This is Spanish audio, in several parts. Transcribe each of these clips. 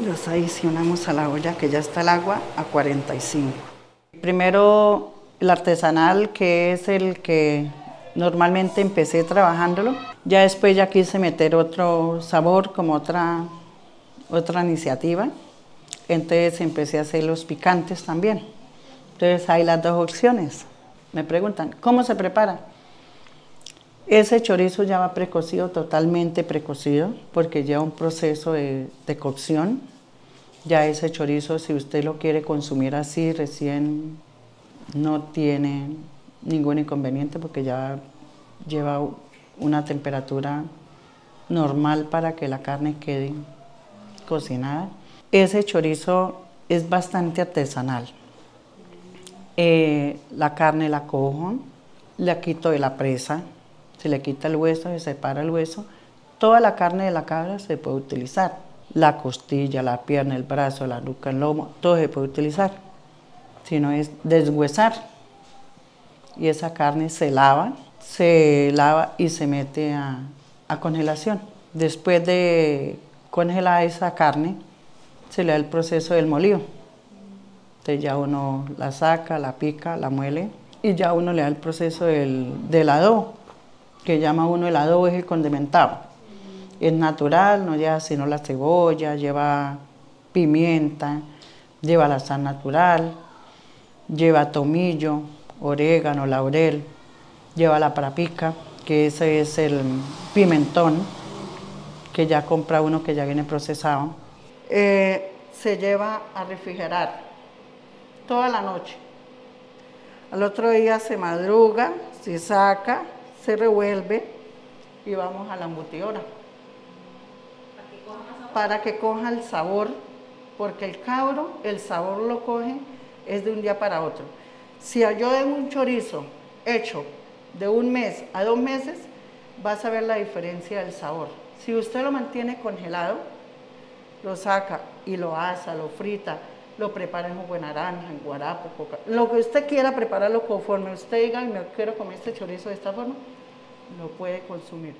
Los adicionamos a la olla que ya está el agua a 45. Primero el artesanal que es el que normalmente empecé trabajándolo. Ya después ya quise meter otro sabor como otra, otra iniciativa. Entonces empecé a hacer los picantes también. Entonces hay las dos opciones. Me preguntan, ¿cómo se prepara? Ese chorizo ya va precocido, totalmente precocido, porque lleva un proceso de, cocción. Ya ese chorizo, si usted lo quiere consumir así, recién, no tiene ningún inconveniente porque ya lleva una temperatura normal para que la carne quede cocinada. Ese chorizo es bastante artesanal. Eh, la carne la cojo, la quito de la presa, se le quita el hueso, se separa el hueso. Toda la carne de la cabra se puede utilizar. La costilla, la pierna, el brazo, la nuca, el lomo, todo se puede utilizar. Si no es deshuesar. Y esa carne se lava, se lava y se mete a, congelación. Después de congelar esa carne, se le da el proceso del molido. Entonces ya uno la saca, la pica, la muele y ya uno le da el proceso del, del que llama uno el adobo es el condimentado. Es natural, no lleva sino la cebolla, lleva pimienta, lleva la sal natural, lleva tomillo, orégano, laurel, lleva la parapica, que ese es el pimentón, que ya compra uno que ya viene procesado. Eh, se lleva a refrigerar toda la noche. Al otro día se madruga, se saca, se revuelve y vamos a la embutidora. Para que coja el sabor, porque el cabro, el sabor lo coge es de un día para otro. Si yo un chorizo hecho de un mes a dos meses, vas a ver la diferencia del sabor. Si usted lo mantiene congelado, lo saca y lo asa, lo frita, lo prepara en jugo de naranja, en guarapo, coca, lo que usted quiera prepararlo conforme usted diga, me quiero comer este chorizo de esta forma, lo puede consumir.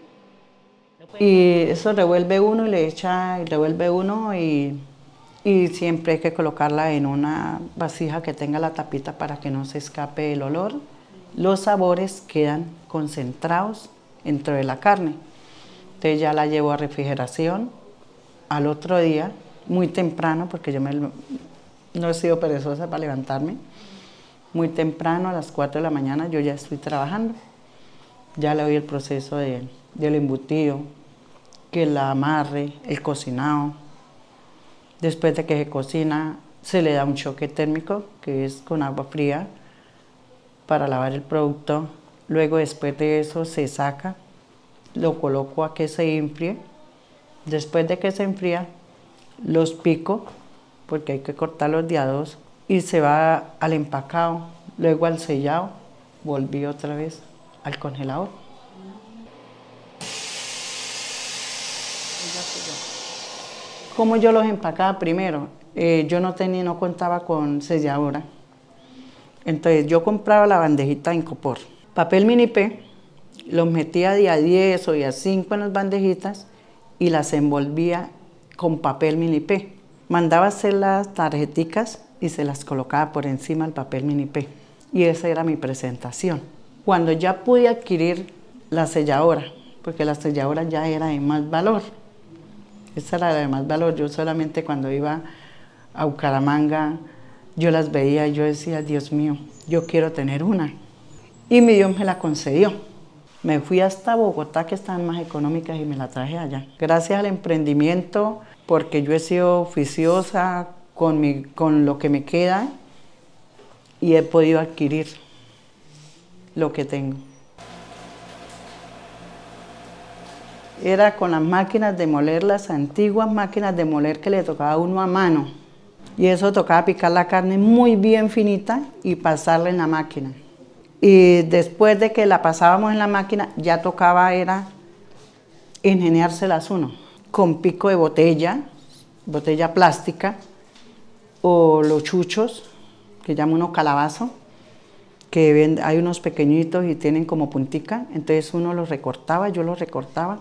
Y eso revuelve uno y le echa, y revuelve uno y, y siempre hay que colocarla en una vasija que tenga la tapita para que no se escape el olor. Los sabores quedan concentrados dentro de la carne. Entonces ya la llevo a refrigeración. Al otro día, muy temprano, porque yo me, no he sido perezosa para levantarme, muy temprano, a las 4 de la mañana, yo ya estoy trabajando. Ya le doy el proceso de, del embutido, que la amarre, el cocinado. Después de que se cocina, se le da un choque térmico, que es con agua fría, para lavar el producto. Luego, después de eso, se saca, lo coloco a que se enfríe. Después de que se enfría, los pico, porque hay que cortarlos de a dos, y se va al empacado, luego al sellado, volví otra vez al congelador. Como yo los empacaba primero, eh, yo no tenía, no contaba con selladora. Entonces yo compraba la bandejita en copor. Papel mini P, los metía de a 10 o de a 5 en las bandejitas y las envolvía con papel mini P. Mandaba hacer las tarjeticas y se las colocaba por encima del papel mini P. Y esa era mi presentación. Cuando ya pude adquirir la selladora, porque la selladora ya era de más valor. Esa era de más valor. Yo solamente cuando iba a Bucaramanga, yo las veía y yo decía, Dios mío, yo quiero tener una. Y mi Dios me la concedió. Me fui hasta Bogotá, que están más económicas, y me la traje allá. Gracias al emprendimiento, porque yo he sido oficiosa con, con lo que me queda y he podido adquirir lo que tengo. Era con las máquinas de moler, las antiguas máquinas de moler que le tocaba a uno a mano. Y eso tocaba picar la carne muy bien finita y pasarla en la máquina. Y después de que la pasábamos en la máquina, ya tocaba era ingeniárselas uno, con pico de botella, botella plástica, o los chuchos, que llama uno calabazo, que hay unos pequeñitos y tienen como puntica, entonces uno los recortaba, yo los recortaba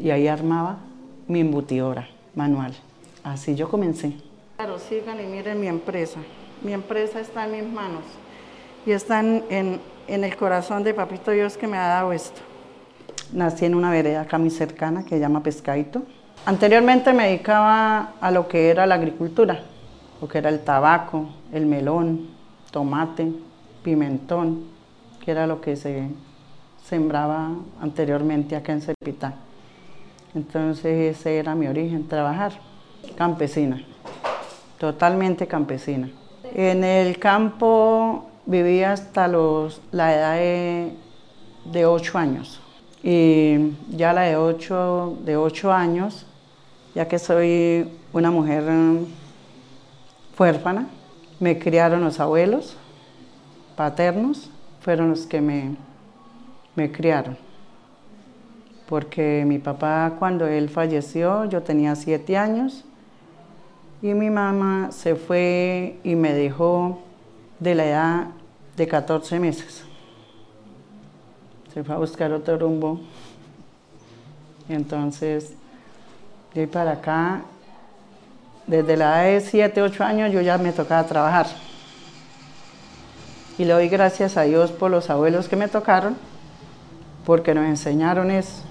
y ahí armaba mi embutidora manual. así yo comencé. Claro, sigan y miren mi empresa. Mi empresa está en mis manos y está en, en el corazón de Papito Dios que me ha dado esto. Nací en una vereda acá muy cercana que se llama Pescadito. Anteriormente me dedicaba a lo que era la agricultura, lo que era el tabaco, el melón, tomate, pimentón, que era lo que se sembraba anteriormente acá en Cepitá. Entonces ese era mi origen, trabajar, campesina, totalmente campesina. En el campo vivía hasta los, la edad de, de 8 años. Y ya la de 8, de 8 años, ya que soy una mujer huérfana, me criaron los abuelos paternos, fueron los que me, me criaron. Porque mi papá cuando él falleció, yo tenía 7 años y mi mamá se fue y me dejó de la edad de 14 meses. Se fue a buscar otro rumbo. Entonces, de para acá, desde la edad de 7, 8 años, yo ya me tocaba trabajar. Y le doy gracias a Dios por los abuelos que me tocaron, porque nos enseñaron es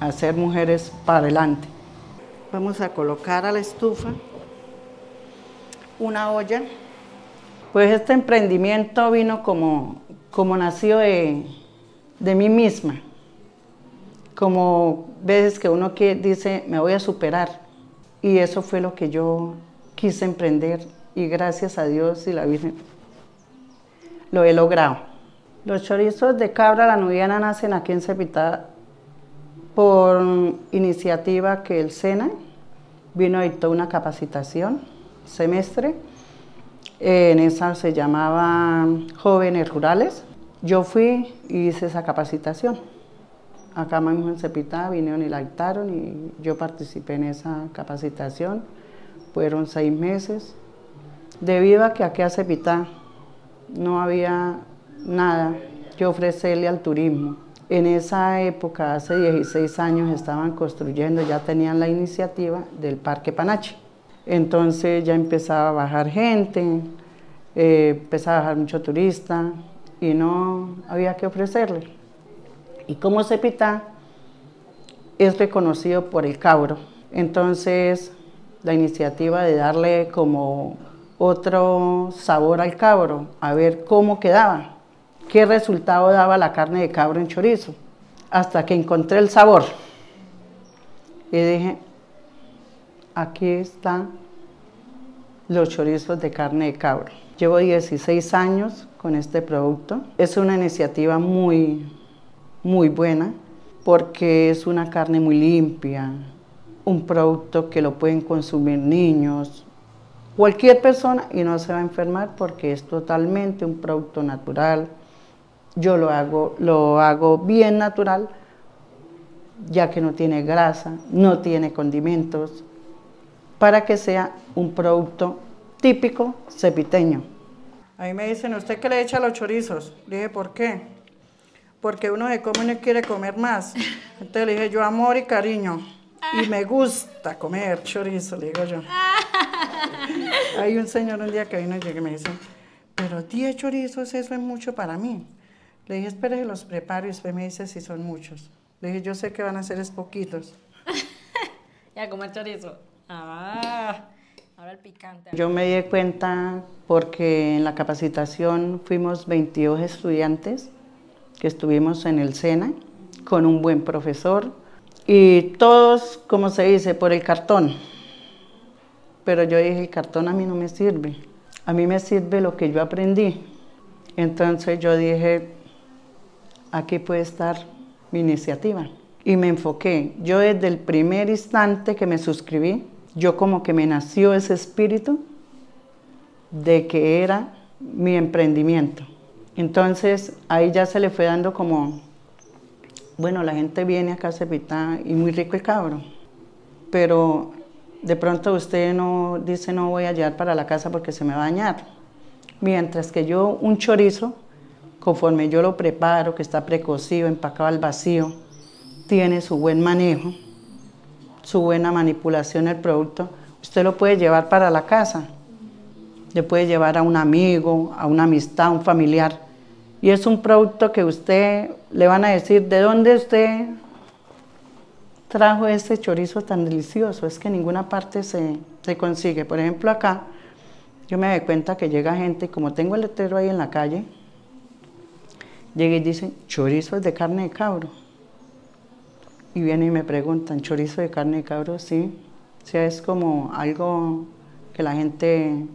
a ser mujeres para adelante. Vamos a colocar a la estufa una olla pues este emprendimiento vino como, como nació de, mí misma. Como veces que uno que dice, me voy a superar. Y eso fue lo que yo quise emprender y gracias a Dios y la Virgen lo he logrado. Los chorizos de cabra la nubiana nacen aquí en Cepitá por iniciativa que el SENA vino a dictar una capacitación semestre en esa se llamaba Jóvenes Rurales. Yo fui y hice esa capacitación. Acá mismo en Cepitá vinieron y la dictaron y yo participé en esa capacitación. Fueron seis meses. Debido a que aquí a Cepitá no había nada que ofrecerle al turismo. En esa época, hace 16 años, estaban construyendo, ya tenían la iniciativa del Parque Panache. Entonces ya empezaba a bajar gente, eh, empezaba a bajar mucho turista y no había que ofrecerle. Y como Cepita es reconocido por el cabro, entonces la iniciativa de darle como otro sabor al cabro, a ver cómo quedaba, qué resultado daba la carne de cabro en chorizo, hasta que encontré el sabor. Y dije, aquí están los chorizos de carne de cabro. Llevo 16 años con este producto. Es una iniciativa muy, muy buena porque es una carne muy limpia, un producto que lo pueden consumir niños, cualquier persona y no se va a enfermar porque es totalmente un producto natural. Yo lo hago, lo hago bien natural, ya que no tiene grasa, no tiene condimentos, para que sea un producto típico cepiteño. Ahí me dicen, ¿usted qué le echa a los chorizos? Le dije, ¿por qué? Porque uno de come y no quiere comer más. Entonces le dije, yo amor y cariño. Y me gusta comer chorizo, le digo yo. Hay un señor un día que vino y me dice, pero 10 chorizos, eso es mucho para mí. Le dije, espere que los preparo y usted me dice si son muchos. Le dije, yo sé que van a ser es poquitos. ya, comer chorizo. Ah, ahora el picante. Yo me di cuenta porque en la capacitación fuimos 22 estudiantes que estuvimos en el SENA con un buen profesor y todos, como se dice, por el cartón. Pero yo dije, el cartón a mí no me sirve. A mí me sirve lo que yo aprendí. Entonces yo dije, aquí puede estar mi iniciativa. Y me enfoqué. Yo desde el primer instante que me suscribí, yo como que me nació ese espíritu de que era mi emprendimiento. Entonces ahí ya se le fue dando como, bueno, la gente viene acá a Cepitá y muy rico el cabro, pero de pronto usted no dice no voy a llevar para la casa porque se me va a dañar. Mientras que yo un chorizo, conforme yo lo preparo, que está precocido, empacado al vacío, tiene su buen manejo, su buena manipulación del producto, usted lo puede llevar para la casa, le puede llevar a un amigo, a una amistad, a un familiar. Y es un producto que usted le van a decir, ¿de dónde usted trajo ese chorizo tan delicioso? Es que en ninguna parte se, se consigue. Por ejemplo, acá yo me doy cuenta que llega gente, como tengo el letrero ahí en la calle, llega y dice, chorizo de carne de cabro. Y vienen y me preguntan, ¿chorizo de carne de cabro? Sí. Sea, es como algo que la gente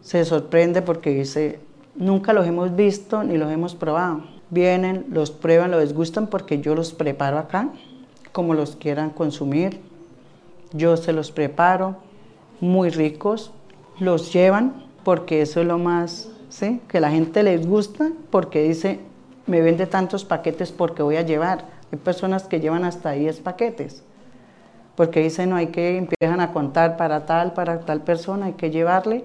se sorprende porque dice, nunca los hemos visto ni los hemos probado. Vienen, los prueban, los gustan porque yo los preparo acá, como los quieran consumir. Yo se los preparo, muy ricos, los llevan porque eso es lo más, ¿sí? Que la gente les gusta porque dice, me vende tantos paquetes porque voy a llevar. Hay personas que llevan hasta 10 paquetes porque dicen, no hay que, empiezan a contar para tal, para tal persona, hay que llevarle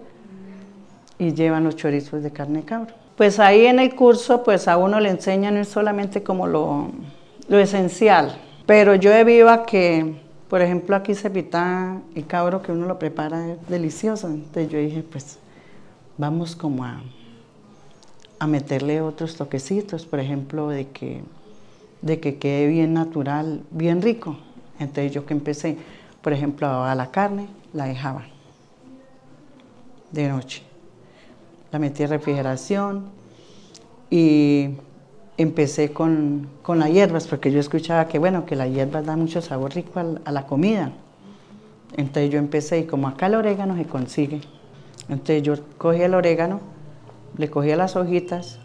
y llevan los chorizos de carne de cabro. Pues ahí en el curso, pues a uno le enseñan no es solamente como lo, lo esencial, pero yo he viva que, por ejemplo, aquí se pita el cabro que uno lo prepara es delicioso. Entonces yo dije, pues vamos como a, a meterle otros toquecitos, por ejemplo, de que, de que quede bien natural, bien rico. Entonces yo que empecé, por ejemplo, a la carne, la dejaba de noche la metí en refrigeración y empecé con, con, las hierbas, porque yo escuchaba que, bueno, que la hierba da mucho sabor rico a, la comida. Entonces yo empecé, y como acá el orégano se consigue, entonces yo cogía el orégano, le cogía las hojitas,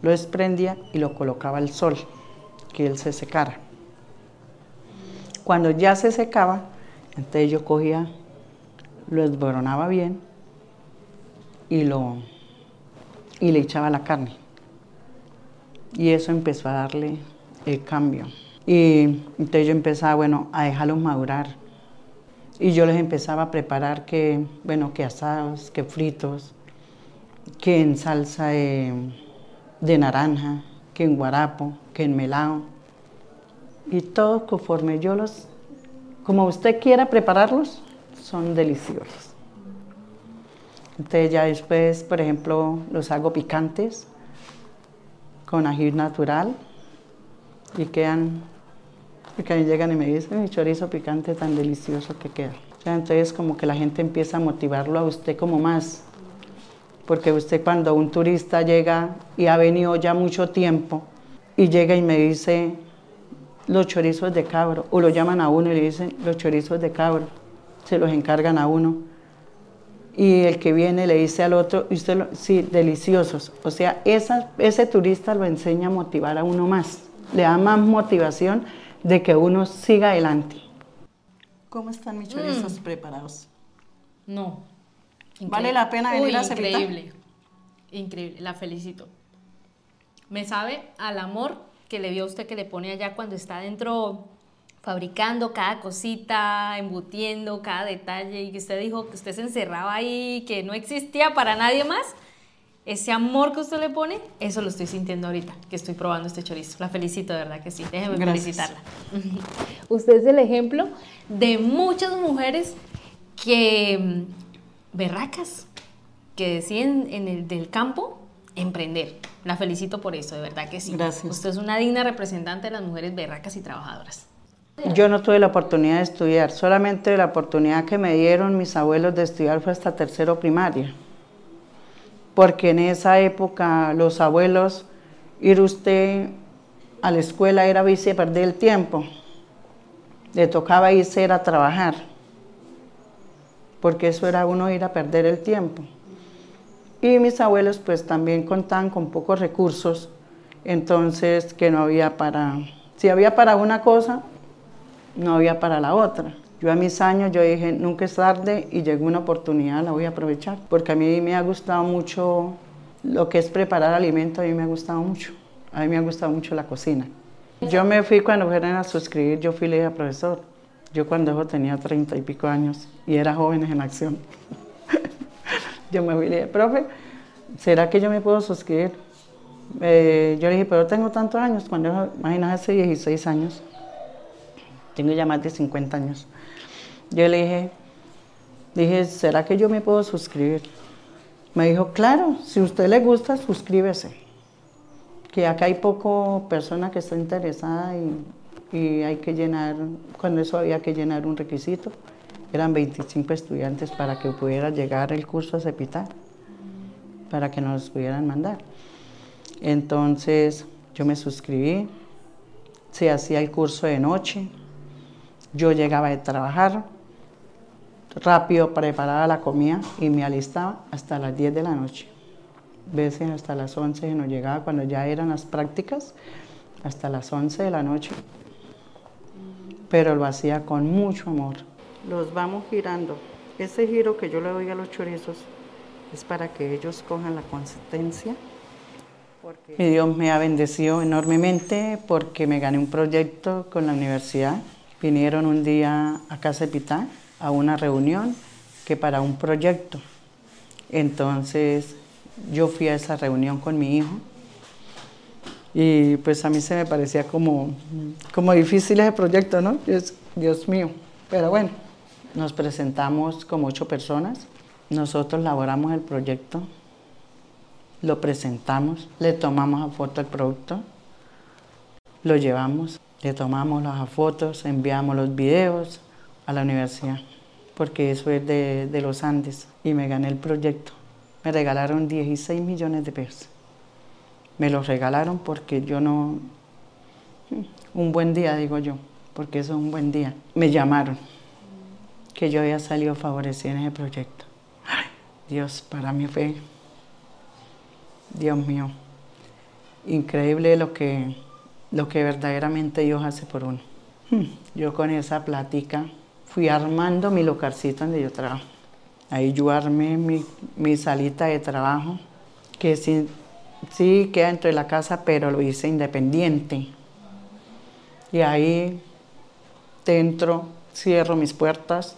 lo desprendía y lo colocaba al sol, que él se secara. Cuando ya se secaba, entonces yo cogía, lo esboronaba bien y lo, y le echaba la carne. Y eso empezó a darle el cambio. Y entonces yo empezaba, bueno, a dejarlos madurar. Y yo les empezaba a preparar que, bueno, que asados, que fritos, que en salsa de, de naranja, que en guarapo, que en melado. Y todo conforme yo los, como usted quiera prepararlos, son deliciosos. Entonces ya después, por ejemplo, los hago picantes con ají natural y quedan, porque llegan y me dicen, mi chorizo picante tan delicioso que queda. entonces como que la gente empieza a motivarlo a usted como más, porque usted cuando un turista llega y ha venido ya mucho tiempo y llega y me dice los chorizos de cabro, o lo llaman a uno y le dicen los chorizos de cabro, se los encargan a uno y el que viene le dice al otro, usted sí, deliciosos. O sea, esa, ese turista lo enseña a motivar a uno más, le da más motivación de que uno siga adelante. ¿Cómo están mis chorizos mm. preparados? No. ¿Vale la pena venir a Cepita? Increíble, increíble, la felicito. Me sabe al amor que le vio usted que le pone allá cuando está dentro fabricando cada cosita, embutiendo cada detalle y que usted dijo que usted se encerraba ahí, que no existía para nadie más, ese amor que usted le pone, eso lo estoy sintiendo ahorita, que estoy probando este chorizo. La felicito, de verdad que sí. Déjeme felicitarla. usted es el ejemplo de muchas mujeres que, berracas, que deciden en el del campo emprender. La felicito por eso, de verdad que sí. Gracias. Usted es una digna representante de las mujeres berracas y trabajadoras. Yo no tuve la oportunidad de estudiar, solamente la oportunidad que me dieron mis abuelos de estudiar fue hasta tercero primaria. Porque en esa época los abuelos, ir usted a la escuela era irse perder el tiempo. Le tocaba irse a trabajar. Porque eso era uno ir a perder el tiempo. Y mis abuelos pues también contaban con pocos recursos, entonces que no había para, si había para una cosa, no había para la otra. Yo a mis años yo dije, nunca es tarde y llegó una oportunidad, la voy a aprovechar, porque a mí me ha gustado mucho lo que es preparar alimentos, a mí me ha gustado mucho, a mí me ha gustado mucho la cocina. Yo me fui cuando fueron a suscribir, yo fui le profesor. Yo cuando yo tenía treinta y pico años y era jóvenes en acción. yo me fui y le dije, profe, ¿será que yo me puedo suscribir? Eh, yo le dije, pero tengo tantos años, cuando imagínate hace 16 años tengo ya más de 50 años. Yo le dije, Dije, ¿será que yo me puedo suscribir? Me dijo, claro, si a usted le gusta, suscríbese. Que acá hay poco persona que está interesada y, y hay que llenar, cuando eso había que llenar un requisito. Eran 25 estudiantes para que pudiera llegar el curso a Cepita, para que nos pudieran mandar. Entonces yo me suscribí, se hacía el curso de noche, yo llegaba de trabajar, rápido preparaba la comida y me alistaba hasta las 10 de la noche. Veces hasta las 11 nos llegaba cuando ya eran las prácticas, hasta las 11 de la noche. Pero lo hacía con mucho amor. Los vamos girando. Ese giro que yo le doy a los chorizos es para que ellos cojan la consistencia. Y Dios me ha bendecido enormemente porque me gané un proyecto con la universidad. Vinieron un día a Casa Pitá a una reunión que para un proyecto. Entonces yo fui a esa reunión con mi hijo y pues a mí se me parecía como, como difícil ese proyecto, ¿no? Dios, mío. Pero bueno, nos presentamos como ocho personas, nosotros elaboramos el proyecto, lo presentamos, le tomamos a foto el producto, lo llevamos, le tomamos las fotos, enviamos los videos a la universidad porque eso es de, los Andes, y me gané el proyecto. Me regalaron 16 millones de pesos. Me los regalaron porque yo no... Un buen día, digo yo, porque eso es un buen día. Me llamaron que yo había salido favorecido en ese proyecto. Dios, para mí fue, Dios mío, increíble lo que, lo que verdaderamente Dios hace por uno. Yo con esa plática fui armando mi localcito donde yo trabajo. Ahí yo armé mi, salita de trabajo, que sí, sí queda dentro de la casa, pero lo hice independiente. Y ahí dentro cierro mis puertas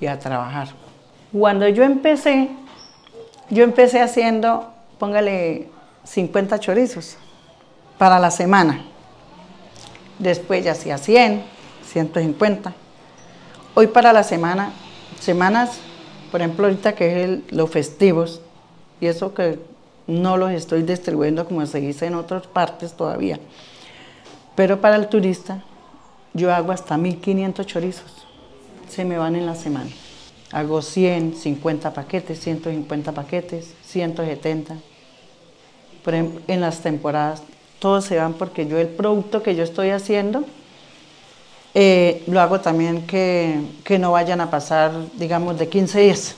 y a trabajar. Cuando yo empecé, yo empecé haciendo, póngale 50 chorizos para la semana. Después ya hacía 100, 150. Hoy para la semana, semanas, por ejemplo, ahorita que es los festivos, y eso que no los estoy distribuyendo como se dice en otras partes todavía. Pero para el turista, yo hago hasta 1500 chorizos. Se me van en la semana. Hago 100, 50 paquetes, 150 paquetes, 170. Por ejemplo, en las temporadas, todos se van porque yo el producto que yo estoy haciendo, eh, lo hago también que, no vayan a pasar, digamos, de 15 días,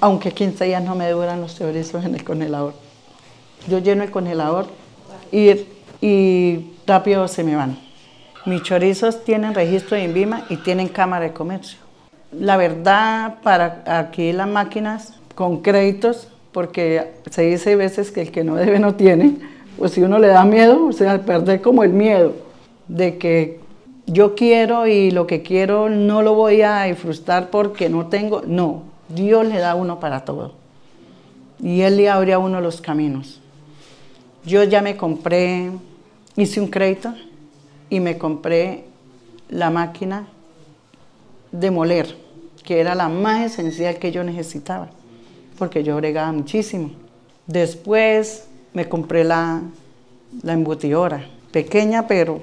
aunque 15 días no me duran los chorizos en el congelador. Yo lleno el congelador y, y rápido se me van. Mis chorizos tienen registro de INVIMA y tienen cámara de comercio. La verdad, para aquí las máquinas con créditos, porque se dice a veces que el que no debe no tiene, pues si uno le da miedo, o sea, perder como el miedo de que yo quiero y lo que quiero no lo voy a frustrar porque no tengo. No, Dios le da uno para todo. Y Él le abre a uno los caminos. Yo ya me compré, hice un crédito y me compré la máquina de moler, que era la más esencial que yo necesitaba, porque yo bregaba muchísimo. Después me compré la, la embutidora, pequeña pero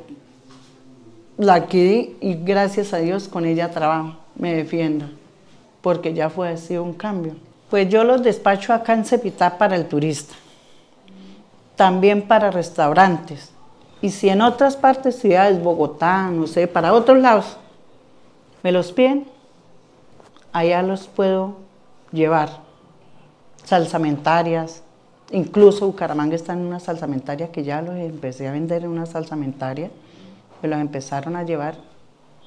la adquirí y gracias a Dios con ella trabajo, me defiendo, porque ya fue así un cambio. Pues yo los despacho acá en Cepitá para el turista, también para restaurantes. Y si en otras partes, ciudades, Bogotá, no sé, para otros lados, me los piden, allá los puedo llevar. Salsamentarias, incluso Bucaramanga está en una salsamentaria que ya los empecé a vender en una salsamentaria me los empezaron a llevar,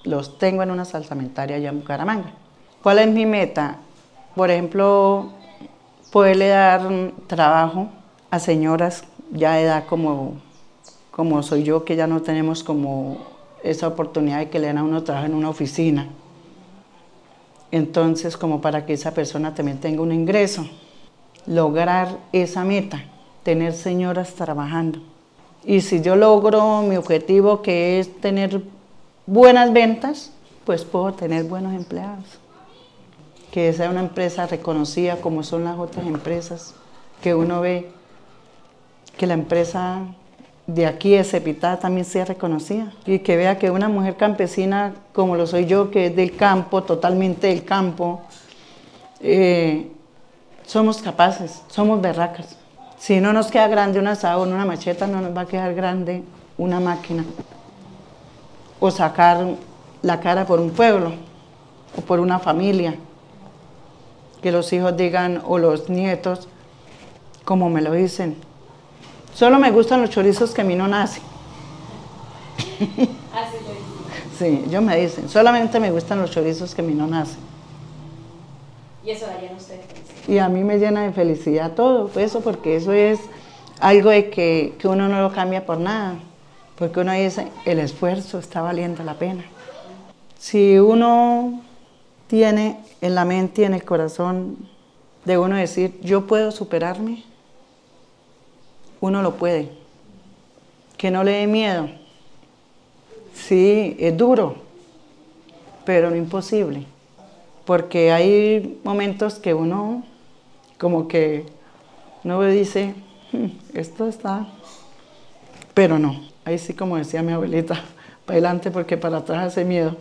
los tengo en una salsamentaria allá en Bucaramanga. ¿Cuál es mi meta? Por ejemplo, poderle dar trabajo a señoras ya edad como, como soy yo, que ya no tenemos como esa oportunidad de que le den a uno trabajo en una oficina. Entonces, como para que esa persona también tenga un ingreso, lograr esa meta, tener señoras trabajando. Y si yo logro mi objetivo, que es tener buenas ventas, pues puedo tener buenos empleados. que sea una empresa reconocida como son las otras empresas, que uno ve que la empresa de aquí de Cepitá también sea reconocida y que vea que una mujer campesina como lo soy yo, que es del campo, totalmente del campo, eh, somos capaces, somos berracas. Si no nos queda grande un asado, una macheta, no nos va a quedar grande una máquina. O sacar la cara por un pueblo o por una familia. Que los hijos digan, o los nietos, como me lo dicen, Solo me gustan los chorizos que a mí no nacen. Así Sí, ellos me dicen, solamente me gustan los chorizos que a mí no nacen. Y eso darían ustedes Y a mí me llena de felicidad todo eso, porque eso es algo de que, que uno no lo cambia por nada. Porque uno dice, el esfuerzo está valiendo la pena. Si uno tiene en la mente y en el corazón de uno decir, yo puedo superarme, uno lo puede. Que no le dé miedo. Sí, es duro, pero no imposible. Porque hay momentos que uno como que no dice, hmm, esto está, pero no. Ahí sí como decía mi abuelita, para adelante porque para atrás hace miedo.